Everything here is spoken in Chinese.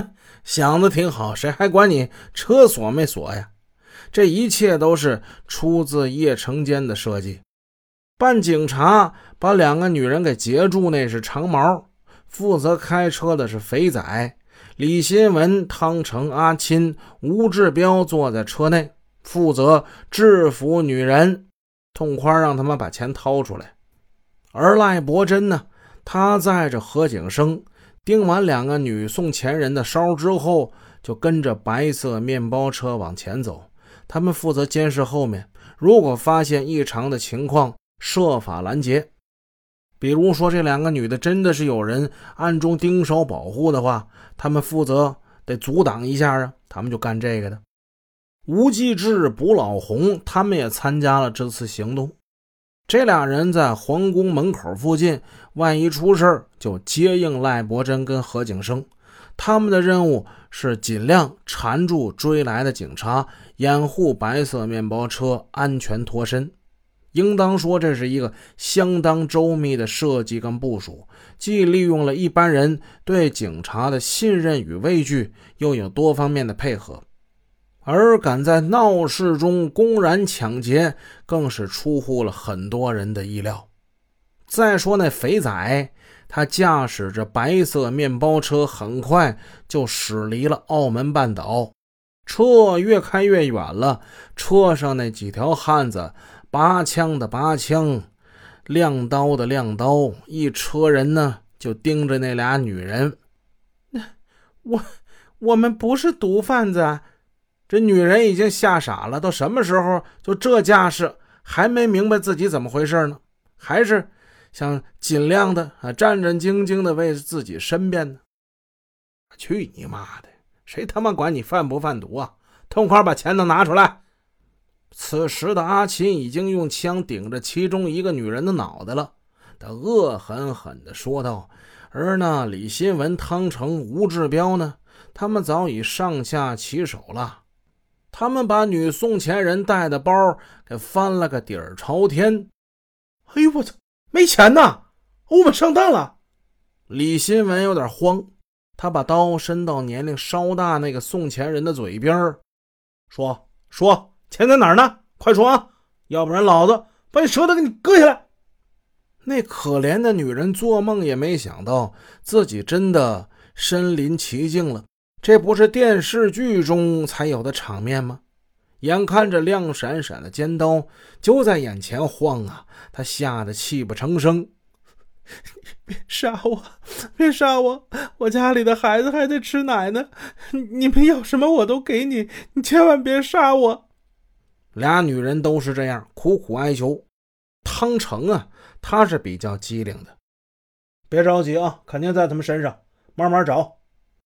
哼，想的挺好，谁还管你车锁没锁呀？这一切都是出自叶成坚的设计。办警察把两个女人给截住，那是长毛；负责开车的是肥仔。李新文、汤成、阿钦、吴志彪坐在车内，负责制服女人，痛快让他们把钱掏出来。而赖伯珍呢，他载着何景生，盯完两个女送钱人的梢之后，就跟着白色面包车往前走。他们负责监视后面，如果发现异常的情况，设法拦截。比如说，这两个女的真的是有人暗中盯梢保护的话，他们负责得阻挡一下啊。他们就干这个的。吴继志、卜老红他们也参加了这次行动。这俩人在皇宫门口附近，万一出事就接应赖伯珍跟何景生。他们的任务是尽量缠住追来的警察，掩护白色面包车安全脱身。应当说，这是一个相当周密的设计跟部署，既利用了一般人对警察的信任与畏惧，又有多方面的配合。而敢在闹市中公然抢劫，更是出乎了很多人的意料。再说那肥仔，他驾驶着白色面包车，很快就驶离了澳门半岛。车越开越远了，车上那几条汉子。拔枪的拔枪，亮刀的亮刀，一车人呢就盯着那俩女人。我我们不是毒贩子，这女人已经吓傻了。都什么时候就这架势，还没明白自己怎么回事呢？还是想尽量的啊战战兢兢的为自己申辩呢？去你妈的！谁他妈管你贩不贩毒啊？痛快把钱都拿出来！此时的阿琴已经用枪顶着其中一个女人的脑袋了，他恶狠狠地说道：“而那李新文、汤成、吴志彪呢？他们早已上下其手了。他们把女送钱人带的包给翻了个底儿朝天。哎呦我操，没钱呐！我们上当了！”李新文有点慌，他把刀伸到年龄稍大那个送钱人的嘴边说：“说。”钱在哪儿呢？快说啊！要不然老子把你舌头给你割下来！那可怜的女人做梦也没想到自己真的身临其境了，这不是电视剧中才有的场面吗？眼看着亮闪闪的尖刀就在眼前晃啊，他吓得泣不成声：“ 别杀我！别杀我！我家里的孩子还在吃奶呢！你们要什么我都给你，你千万别杀我！”俩女人都是这样苦苦哀求。汤成啊，他是比较机灵的。别着急啊，肯定在他们身上，慢慢找。